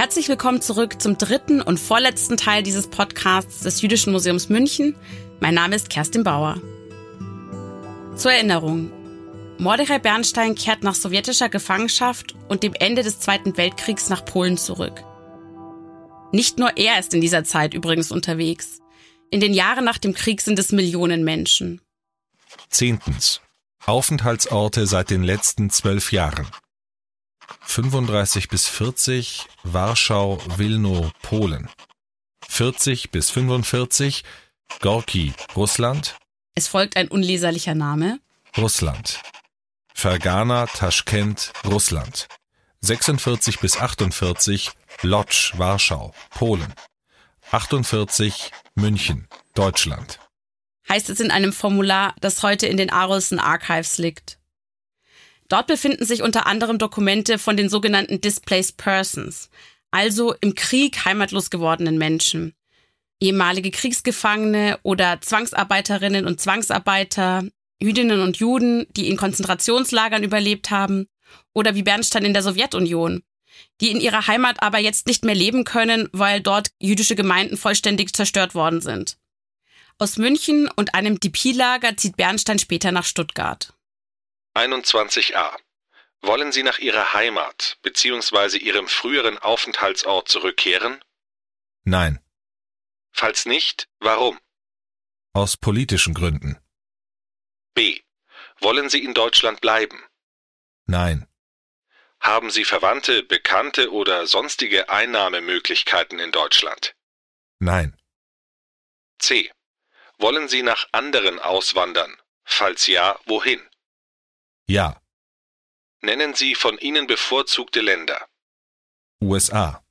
Herzlich willkommen zurück zum dritten und vorletzten Teil dieses Podcasts des Jüdischen Museums München. Mein Name ist Kerstin Bauer. Zur Erinnerung. Mordechai Bernstein kehrt nach sowjetischer Gefangenschaft und dem Ende des Zweiten Weltkriegs nach Polen zurück. Nicht nur er ist in dieser Zeit übrigens unterwegs. In den Jahren nach dem Krieg sind es Millionen Menschen. Zehntens. Aufenthaltsorte seit den letzten zwölf Jahren. 35 bis 40 Warschau, Wilno, Polen. 40 bis 45 Gorki, Russland. Es folgt ein unleserlicher Name. Russland. Fergana, Taschkent, Russland. 46 bis 48 Lodz, Warschau, Polen. 48 München, Deutschland. Heißt es in einem Formular, das heute in den Arolsen Archives liegt. Dort befinden sich unter anderem Dokumente von den sogenannten Displaced Persons, also im Krieg heimatlos gewordenen Menschen. Ehemalige Kriegsgefangene oder Zwangsarbeiterinnen und Zwangsarbeiter, Jüdinnen und Juden, die in Konzentrationslagern überlebt haben, oder wie Bernstein in der Sowjetunion, die in ihrer Heimat aber jetzt nicht mehr leben können, weil dort jüdische Gemeinden vollständig zerstört worden sind. Aus München und einem DP-Lager zieht Bernstein später nach Stuttgart. 21a. Wollen Sie nach Ihrer Heimat bzw. Ihrem früheren Aufenthaltsort zurückkehren? Nein. Falls nicht, warum? Aus politischen Gründen. B. Wollen Sie in Deutschland bleiben? Nein. Haben Sie Verwandte, Bekannte oder sonstige Einnahmemöglichkeiten in Deutschland? Nein. C. Wollen Sie nach anderen auswandern? Falls ja, wohin? Ja. Nennen Sie von Ihnen bevorzugte Länder. USA.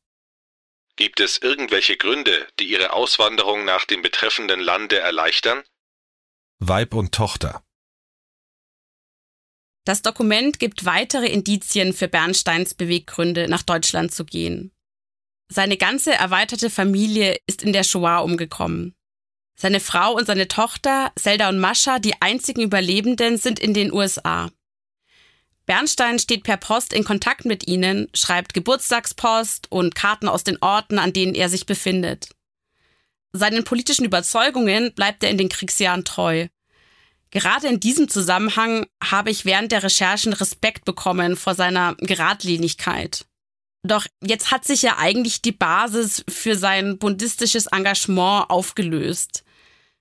Gibt es irgendwelche Gründe, die Ihre Auswanderung nach dem betreffenden Lande erleichtern? Weib und Tochter. Das Dokument gibt weitere Indizien für Bernsteins Beweggründe, nach Deutschland zu gehen. Seine ganze erweiterte Familie ist in der Shoah umgekommen. Seine Frau und seine Tochter, Zelda und Mascha, die einzigen Überlebenden, sind in den USA. Bernstein steht per Post in Kontakt mit ihnen, schreibt Geburtstagspost und Karten aus den Orten, an denen er sich befindet. Seinen politischen Überzeugungen bleibt er in den Kriegsjahren treu. Gerade in diesem Zusammenhang habe ich während der Recherchen Respekt bekommen vor seiner Geradlinigkeit. Doch jetzt hat sich ja eigentlich die Basis für sein bundistisches Engagement aufgelöst.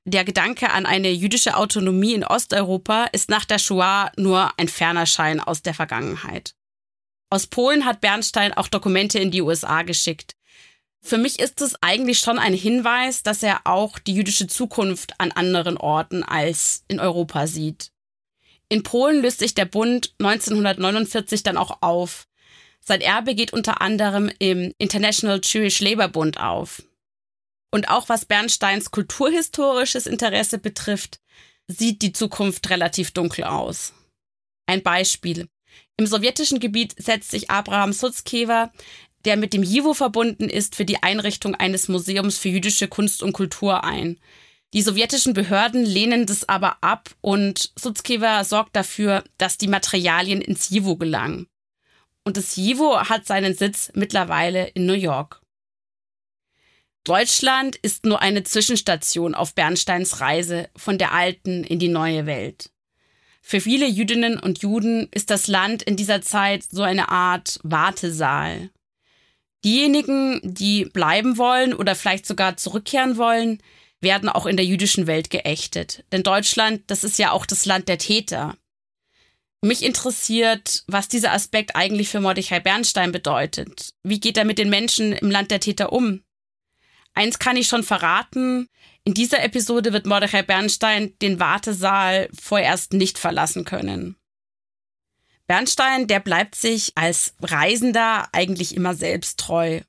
Der Gedanke an eine jüdische Autonomie in Osteuropa ist nach der Shoah nur ein ferner Schein aus der Vergangenheit. Aus Polen hat Bernstein auch Dokumente in die USA geschickt. Für mich ist es eigentlich schon ein Hinweis, dass er auch die jüdische Zukunft an anderen Orten als in Europa sieht. In Polen löst sich der Bund 1949 dann auch auf. Sein Erbe geht unter anderem im International Jewish Labour Bund auf. Und auch was Bernsteins kulturhistorisches Interesse betrifft, sieht die Zukunft relativ dunkel aus. Ein Beispiel. Im sowjetischen Gebiet setzt sich Abraham Sutzkever, der mit dem JIVO verbunden ist, für die Einrichtung eines Museums für jüdische Kunst und Kultur ein. Die sowjetischen Behörden lehnen das aber ab und Sutzkever sorgt dafür, dass die Materialien ins JIVO gelangen. Und das JIVO hat seinen Sitz mittlerweile in New York. Deutschland ist nur eine Zwischenstation auf Bernsteins Reise von der alten in die neue Welt. Für viele Jüdinnen und Juden ist das Land in dieser Zeit so eine Art Wartesaal. Diejenigen, die bleiben wollen oder vielleicht sogar zurückkehren wollen, werden auch in der jüdischen Welt geächtet. Denn Deutschland, das ist ja auch das Land der Täter. Mich interessiert, was dieser Aspekt eigentlich für Mordechai Bernstein bedeutet. Wie geht er mit den Menschen im Land der Täter um? Eins kann ich schon verraten. In dieser Episode wird Mordechai Bernstein den Wartesaal vorerst nicht verlassen können. Bernstein, der bleibt sich als Reisender eigentlich immer selbst treu.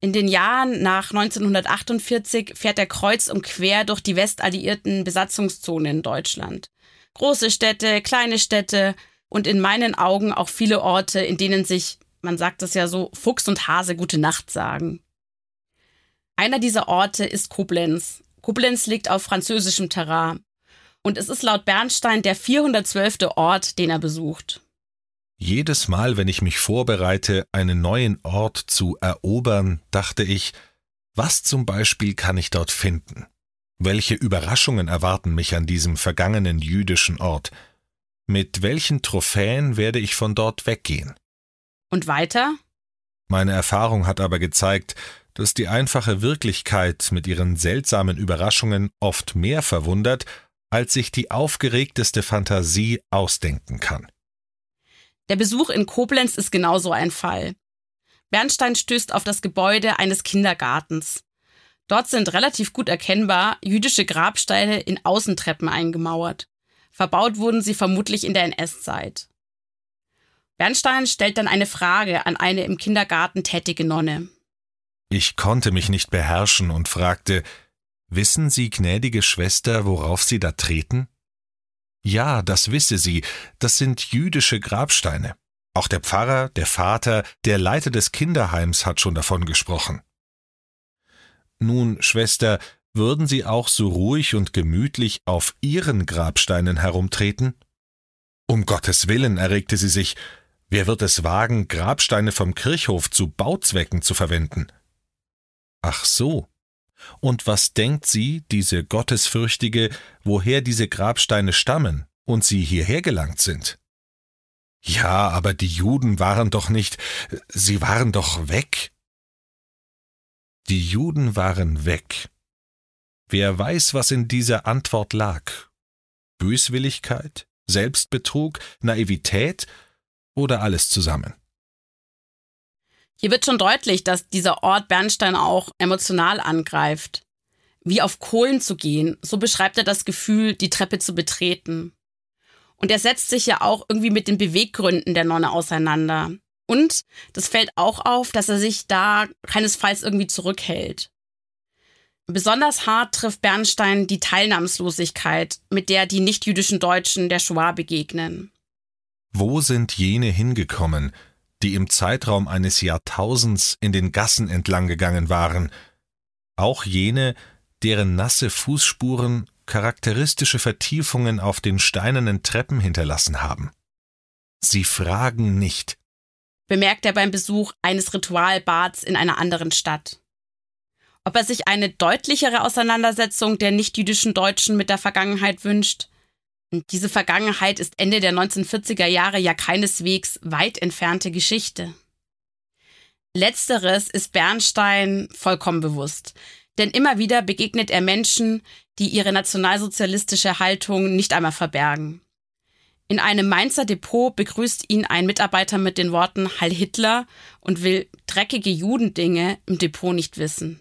In den Jahren nach 1948 fährt er kreuz und quer durch die westalliierten Besatzungszonen in Deutschland. Große Städte, kleine Städte und in meinen Augen auch viele Orte, in denen sich, man sagt es ja so, Fuchs und Hase gute Nacht sagen. Einer dieser Orte ist Koblenz. Koblenz liegt auf französischem Terrain. Und es ist laut Bernstein der 412. Ort, den er besucht. Jedes Mal, wenn ich mich vorbereite, einen neuen Ort zu erobern, dachte ich, was zum Beispiel kann ich dort finden? Welche Überraschungen erwarten mich an diesem vergangenen jüdischen Ort? Mit welchen Trophäen werde ich von dort weggehen? Und weiter? Meine Erfahrung hat aber gezeigt, dass die einfache Wirklichkeit mit ihren seltsamen Überraschungen oft mehr verwundert, als sich die aufgeregteste Fantasie ausdenken kann. Der Besuch in Koblenz ist genauso ein Fall. Bernstein stößt auf das Gebäude eines Kindergartens. Dort sind relativ gut erkennbar jüdische Grabsteine in Außentreppen eingemauert. Verbaut wurden sie vermutlich in der NS-Zeit. Bernstein stellt dann eine Frage an eine im Kindergarten tätige Nonne. Ich konnte mich nicht beherrschen und fragte, Wissen Sie, gnädige Schwester, worauf Sie da treten? Ja, das wisse sie, das sind jüdische Grabsteine. Auch der Pfarrer, der Vater, der Leiter des Kinderheims hat schon davon gesprochen. Nun, Schwester, würden Sie auch so ruhig und gemütlich auf Ihren Grabsteinen herumtreten? Um Gottes Willen, erregte sie sich, wer wird es wagen, Grabsteine vom Kirchhof zu Bauzwecken zu verwenden? Ach so. Und was denkt sie, diese Gottesfürchtige, woher diese Grabsteine stammen und sie hierher gelangt sind? Ja, aber die Juden waren doch nicht, sie waren doch weg. Die Juden waren weg. Wer weiß, was in dieser Antwort lag? Böswilligkeit, Selbstbetrug, Naivität oder alles zusammen? Hier wird schon deutlich, dass dieser Ort Bernstein auch emotional angreift. Wie auf Kohlen zu gehen, so beschreibt er das Gefühl, die Treppe zu betreten. Und er setzt sich ja auch irgendwie mit den Beweggründen der Nonne auseinander. Und das fällt auch auf, dass er sich da keinesfalls irgendwie zurückhält. Besonders hart trifft Bernstein die Teilnahmslosigkeit, mit der die nichtjüdischen Deutschen der Shoah begegnen. Wo sind jene hingekommen, die im Zeitraum eines Jahrtausends in den Gassen entlang gegangen waren, auch jene, deren nasse Fußspuren charakteristische Vertiefungen auf den steinernen Treppen hinterlassen haben. Sie fragen nicht, bemerkt er beim Besuch eines Ritualbads in einer anderen Stadt. Ob er sich eine deutlichere Auseinandersetzung der nichtjüdischen Deutschen mit der Vergangenheit wünscht, diese Vergangenheit ist Ende der 1940er Jahre ja keineswegs weit entfernte Geschichte. Letzteres ist Bernstein vollkommen bewusst, denn immer wieder begegnet er Menschen, die ihre nationalsozialistische Haltung nicht einmal verbergen. In einem Mainzer Depot begrüßt ihn ein Mitarbeiter mit den Worten Heil Hitler und will dreckige Judendinge im Depot nicht wissen.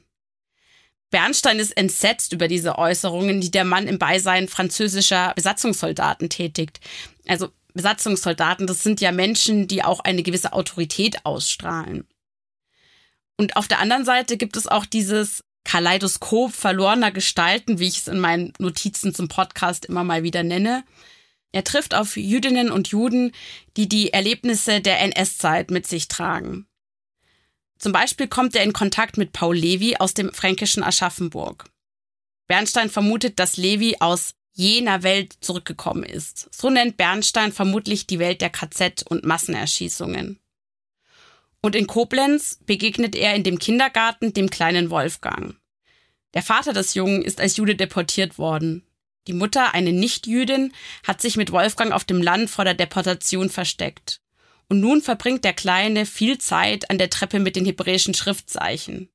Bernstein ist entsetzt über diese Äußerungen, die der Mann im Beisein französischer Besatzungssoldaten tätigt. Also Besatzungssoldaten, das sind ja Menschen, die auch eine gewisse Autorität ausstrahlen. Und auf der anderen Seite gibt es auch dieses Kaleidoskop verlorener Gestalten, wie ich es in meinen Notizen zum Podcast immer mal wieder nenne. Er trifft auf Jüdinnen und Juden, die die Erlebnisse der NS-Zeit mit sich tragen. Zum Beispiel kommt er in Kontakt mit Paul Levi aus dem fränkischen Aschaffenburg. Bernstein vermutet, dass Levi aus jener Welt zurückgekommen ist. So nennt Bernstein vermutlich die Welt der KZ und Massenerschießungen. Und in Koblenz begegnet er in dem Kindergarten dem kleinen Wolfgang. Der Vater des Jungen ist als Jude deportiert worden. Die Mutter, eine Nichtjüdin, hat sich mit Wolfgang auf dem Land vor der Deportation versteckt und nun verbringt der Kleine viel Zeit an der Treppe mit den hebräischen Schriftzeichen.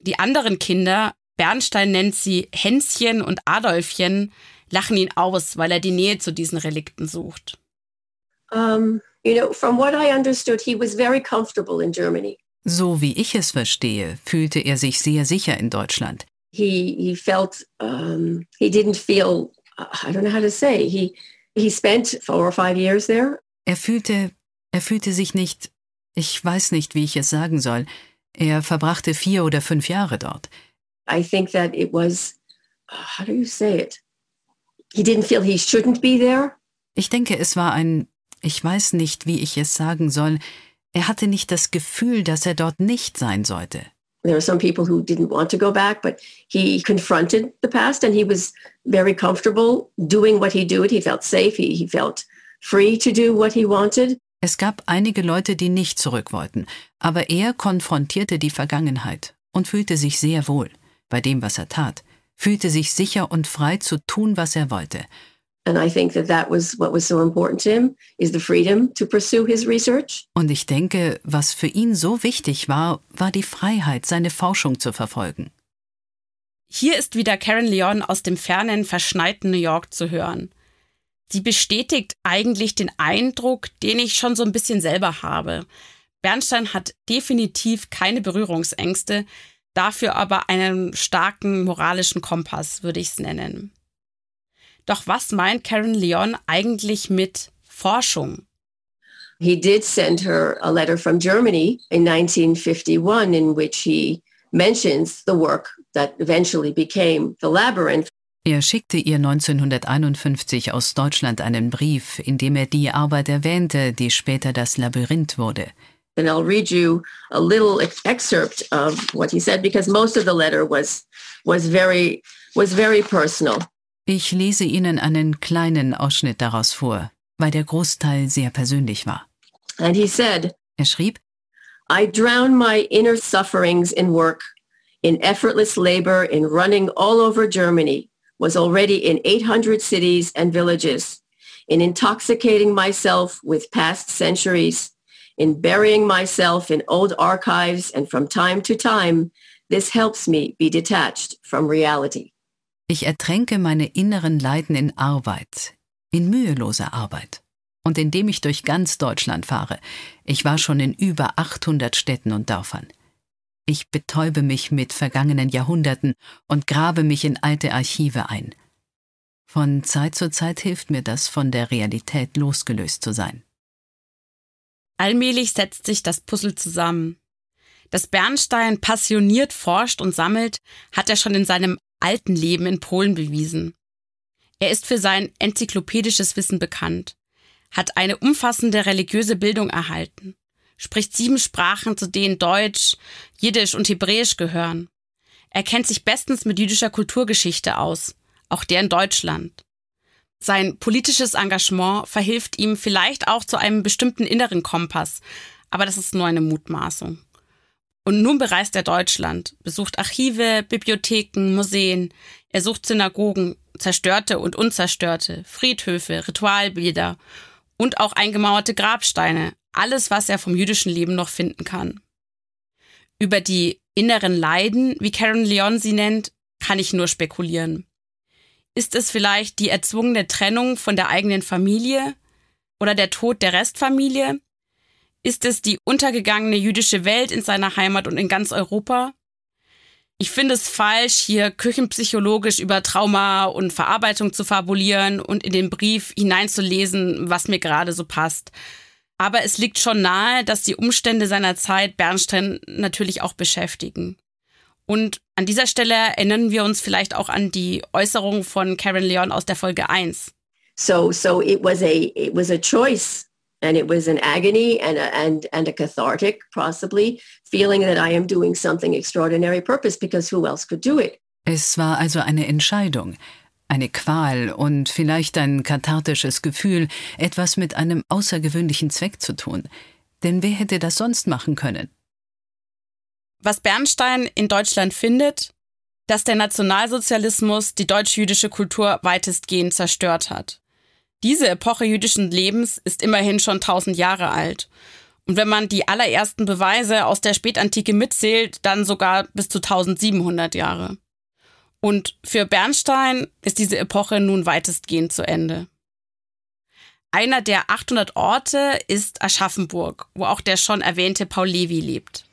Die anderen Kinder, Bernstein nennt sie Hänschen und Adolfchen, lachen ihn aus, weil er die Nähe zu diesen Relikten sucht. Um, you know, from what I understood, he was very comfortable in Germany. So wie ich es verstehe, fühlte er sich sehr sicher in Deutschland. He he felt um, he didn't feel I don't know how to say he he spent four or five years there. Er fühlte er fühlte sich nicht, ich weiß nicht, wie ich es sagen soll, er verbrachte vier oder fünf Jahre dort. I think that it was, how do you say it? He didn't feel he shouldn't be there. Ich denke, es war ein, ich weiß nicht, wie ich es sagen soll, er hatte nicht das Gefühl, dass er dort nicht sein sollte. There are some people who didn't want to go back, but he confronted the past and he was very comfortable doing what he did. He felt safe. He, he felt free to do what he wanted. Es gab einige Leute, die nicht zurück wollten, aber er konfrontierte die Vergangenheit und fühlte sich sehr wohl bei dem, was er tat, fühlte sich sicher und frei zu tun, was er wollte. Und ich denke, was für ihn so wichtig war, war die Freiheit, seine Forschung zu verfolgen. Hier ist wieder Karen Leon aus dem fernen, verschneiten New York zu hören. Sie bestätigt eigentlich den Eindruck, den ich schon so ein bisschen selber habe. Bernstein hat definitiv keine Berührungsängste, dafür aber einen starken moralischen Kompass, würde ich es nennen. Doch was meint Karen Leon eigentlich mit Forschung? He did send her a letter from Germany in 1951 in which he mentions the work that eventually became The Labyrinth. Er schickte ihr 1951 aus Deutschland einen Brief, in dem er die Arbeit erwähnte, die später das Labyrinth wurde. And I'll read you a little excerpt of what he said because most of the letter was was very was very personal. Ich lese Ihnen einen kleinen Ausschnitt daraus vor, weil der Großteil sehr persönlich war. And he said, er schrieb, I drown my inner sufferings in work, in effortless labor, in running all over Germany, was already in 800 cities and villages, in intoxicating myself with past centuries, in burying myself in old archives, and from time to time, this helps me be detached from reality. Ich ertränke meine inneren Leiden in Arbeit, in müheloser Arbeit. Und indem ich durch ganz Deutschland fahre, ich war schon in über 800 Städten und Dörfern. Ich betäube mich mit vergangenen Jahrhunderten und grabe mich in alte Archive ein. Von Zeit zu Zeit hilft mir das, von der Realität losgelöst zu sein. Allmählich setzt sich das Puzzle zusammen. Dass Bernstein passioniert forscht und sammelt, hat er schon in seinem alten Leben in Polen bewiesen. Er ist für sein enzyklopädisches Wissen bekannt, hat eine umfassende religiöse Bildung erhalten spricht sieben Sprachen, zu denen Deutsch, Jiddisch und Hebräisch gehören. Er kennt sich bestens mit jüdischer Kulturgeschichte aus, auch der in Deutschland. Sein politisches Engagement verhilft ihm vielleicht auch zu einem bestimmten inneren Kompass, aber das ist nur eine Mutmaßung. Und nun bereist er Deutschland, besucht Archive, Bibliotheken, Museen, er sucht Synagogen, zerstörte und unzerstörte, Friedhöfe, Ritualbilder und auch eingemauerte Grabsteine, alles, was er vom jüdischen Leben noch finden kann. Über die inneren Leiden, wie Karen Leon sie nennt, kann ich nur spekulieren. Ist es vielleicht die erzwungene Trennung von der eigenen Familie oder der Tod der Restfamilie? Ist es die untergegangene jüdische Welt in seiner Heimat und in ganz Europa? Ich finde es falsch, hier küchenpsychologisch über Trauma und Verarbeitung zu fabulieren und in den Brief hineinzulesen, was mir gerade so passt. Aber es liegt schon nahe, dass die Umstände seiner Zeit Bernstein natürlich auch beschäftigen. Und an dieser Stelle erinnern wir uns vielleicht auch an die Äußerung von Karen Leon aus der Folge 1. So, so it was a, it was a choice and it was an agony and a, and, and a cathartic, possibly, feeling that I am doing something extraordinary purpose because who else could do it? Es war also eine Entscheidung, eine Qual und vielleicht ein kathartisches Gefühl, etwas mit einem außergewöhnlichen Zweck zu tun. Denn wer hätte das sonst machen können? Was Bernstein in Deutschland findet, dass der Nationalsozialismus die deutsch-jüdische Kultur weitestgehend zerstört hat. Diese Epoche jüdischen Lebens ist immerhin schon tausend Jahre alt. Und wenn man die allerersten Beweise aus der Spätantike mitzählt, dann sogar bis zu 1700 Jahre. Und für Bernstein ist diese Epoche nun weitestgehend zu Ende. Einer der 800 Orte ist Aschaffenburg, wo auch der schon erwähnte Paul Levi lebt.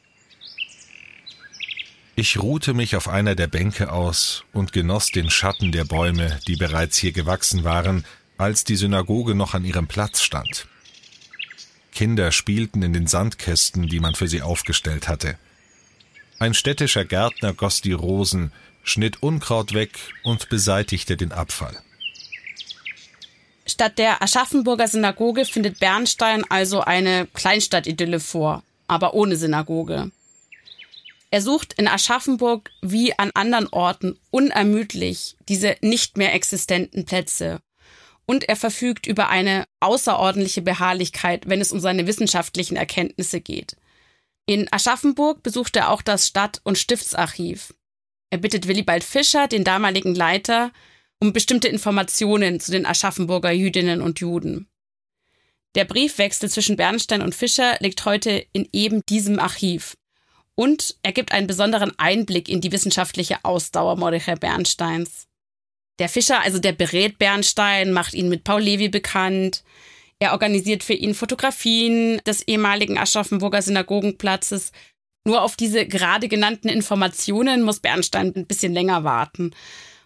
Ich ruhte mich auf einer der Bänke aus und genoss den Schatten der Bäume, die bereits hier gewachsen waren, als die Synagoge noch an ihrem Platz stand. Kinder spielten in den Sandkästen, die man für sie aufgestellt hatte. Ein städtischer Gärtner goss die Rosen, schnitt Unkraut weg und beseitigte den Abfall. Statt der Aschaffenburger Synagoge findet Bernstein also eine Kleinstadtidylle vor, aber ohne Synagoge. Er sucht in Aschaffenburg wie an anderen Orten unermüdlich diese nicht mehr existenten Plätze. und er verfügt über eine außerordentliche Beharrlichkeit, wenn es um seine wissenschaftlichen Erkenntnisse geht. In Aschaffenburg besucht er auch das Stadt- und Stiftsarchiv. Er bittet Willibald Fischer, den damaligen Leiter, um bestimmte Informationen zu den Aschaffenburger Jüdinnen und Juden. Der Briefwechsel zwischen Bernstein und Fischer liegt heute in eben diesem Archiv. Und er gibt einen besonderen Einblick in die wissenschaftliche Ausdauer Mordechai Bernsteins. Der Fischer, also der berät Bernstein, macht ihn mit Paul Levi bekannt. Er organisiert für ihn Fotografien des ehemaligen Aschaffenburger Synagogenplatzes. Nur auf diese gerade genannten Informationen muss Bernstein ein bisschen länger warten.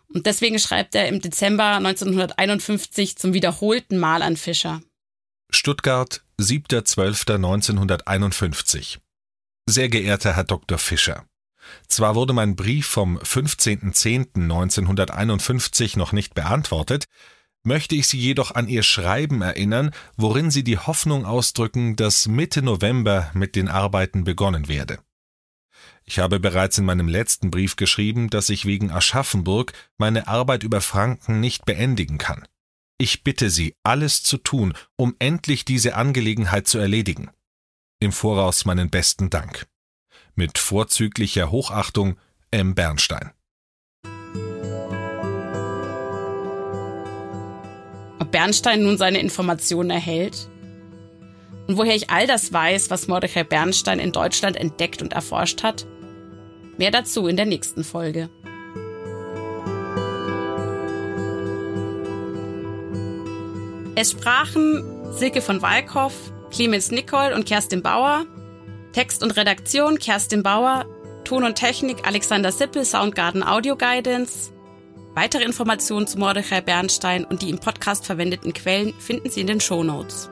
Und deswegen schreibt er im Dezember 1951 zum wiederholten Mal an Fischer. Stuttgart, 7.12.1951. Sehr geehrter Herr Dr. Fischer, zwar wurde mein Brief vom 15.10.1951 noch nicht beantwortet, möchte ich Sie jedoch an Ihr Schreiben erinnern, worin Sie die Hoffnung ausdrücken, dass Mitte November mit den Arbeiten begonnen werde. Ich habe bereits in meinem letzten Brief geschrieben, dass ich wegen Aschaffenburg meine Arbeit über Franken nicht beendigen kann. Ich bitte Sie, alles zu tun, um endlich diese Angelegenheit zu erledigen. Im Voraus meinen besten Dank. Mit vorzüglicher Hochachtung M. Bernstein. Ob Bernstein nun seine Informationen erhält? Und woher ich all das weiß, was Mordechai Bernstein in Deutschland entdeckt und erforscht hat? Mehr dazu in der nächsten Folge. Es sprachen Silke von Walkhoff, Clemens Nicol und Kerstin Bauer. Text und Redaktion Kerstin Bauer. Ton und Technik Alexander Sippel, Soundgarden Audio Guidance. Weitere Informationen zu Mordechai Bernstein und die im Podcast verwendeten Quellen finden Sie in den Show Notes.